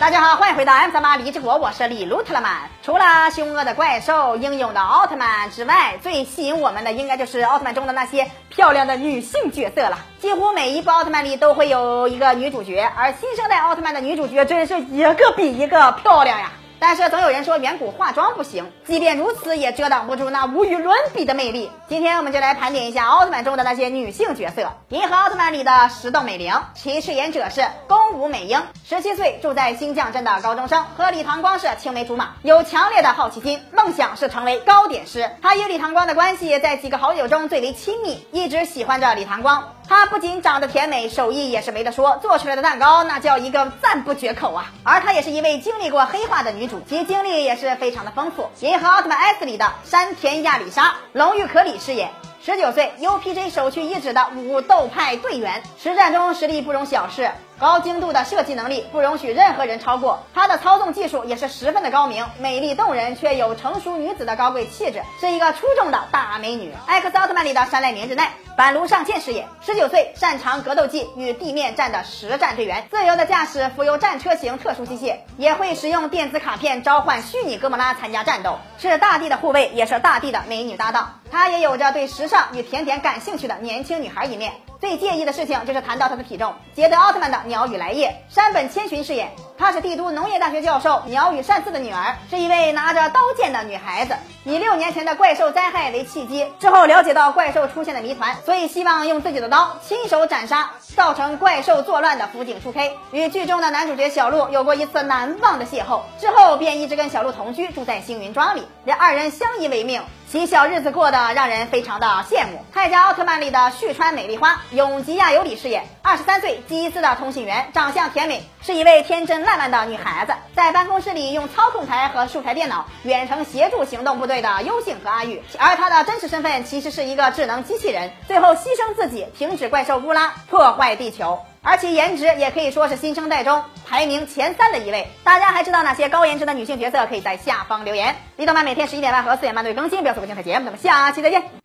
大家好，欢迎回到 M 三八离之国，我是李路特拉曼。除了凶恶的怪兽、英勇的奥特曼之外，最吸引我们的应该就是奥特曼中的那些漂亮的女性角色了。几乎每一部奥特曼里都会有一个女主角，而新生代奥特曼的女主角真是一个比一个漂亮呀。但是总有人说远古化妆不行，即便如此也遮挡不住那无与伦比的魅力。今天我们就来盘点一下奥特曼中的那些女性角色。银河奥特曼里的石洞美玲，其饰演者是宫武美英，十七岁住在新降镇的高中生，和李唐光是青梅竹马，有强烈的好奇心，梦想是成为糕点师。她与李唐光的关系在几个好友中最为亲密，一直喜欢着李唐光。她不仅长得甜美，手艺也是没得说，做出来的蛋糕那叫一个赞不绝口啊！而她也是一位经历过黑化的女主，其经历也是非常的丰富。《银河奥特曼 S》里的山田亚里沙，龙玉可里饰演。十九岁，UPJ 首屈一指的武斗派队员，实战中实力不容小视，高精度的设计能力不容许任何人超过。她的操纵技术也是十分的高明，美丽动人，却有成熟女子的高贵气质，是一个出众的大美女。X 奥特曼里的山濑明日奈，板炉上茜饰演，十九岁，擅长格斗技与地面战的实战队员，自由的驾驶浮游战车型特殊机械，也会使用电子卡片召唤虚拟哥莫拉参加战斗，是大地的护卫，也是大地的美女搭档。她也有着对时尚与甜点感兴趣的年轻女孩一面。最介意的事情就是谈到她的体重。捷德奥特曼的鸟羽来叶，山本千寻饰演，她是帝都农业大学教授鸟羽善次的女儿，是一位拿着刀剑的女孩子。以六年前的怪兽灾害为契机，之后了解到怪兽出现的谜团，所以希望用自己的刀亲手斩杀造成怪兽作乱的辅警初 K。与剧中的男主角小鹿有过一次难忘的邂逅，之后便一直跟小鹿同居，住在星云庄里，两二人相依为命。其小日子过得让人非常的羡慕。泰迦奥特曼里的旭川美丽花，永吉亚由里饰演，二十三岁，基斯的通信员，长相甜美，是一位天真烂漫的女孩子。在办公室里用操控台和数台电脑远程协助行动部队的优幸和阿玉，而她的真实身份其实是一个智能机器人，最后牺牲自己，停止怪兽乌拉破坏地球。而且颜值也可以说是新生代中排名前三的一位。大家还知道哪些高颜值的女性角色？可以在下方留言。李德曼每天十一点半和四点半都会更新，不要错过精彩节目。咱们下期再见。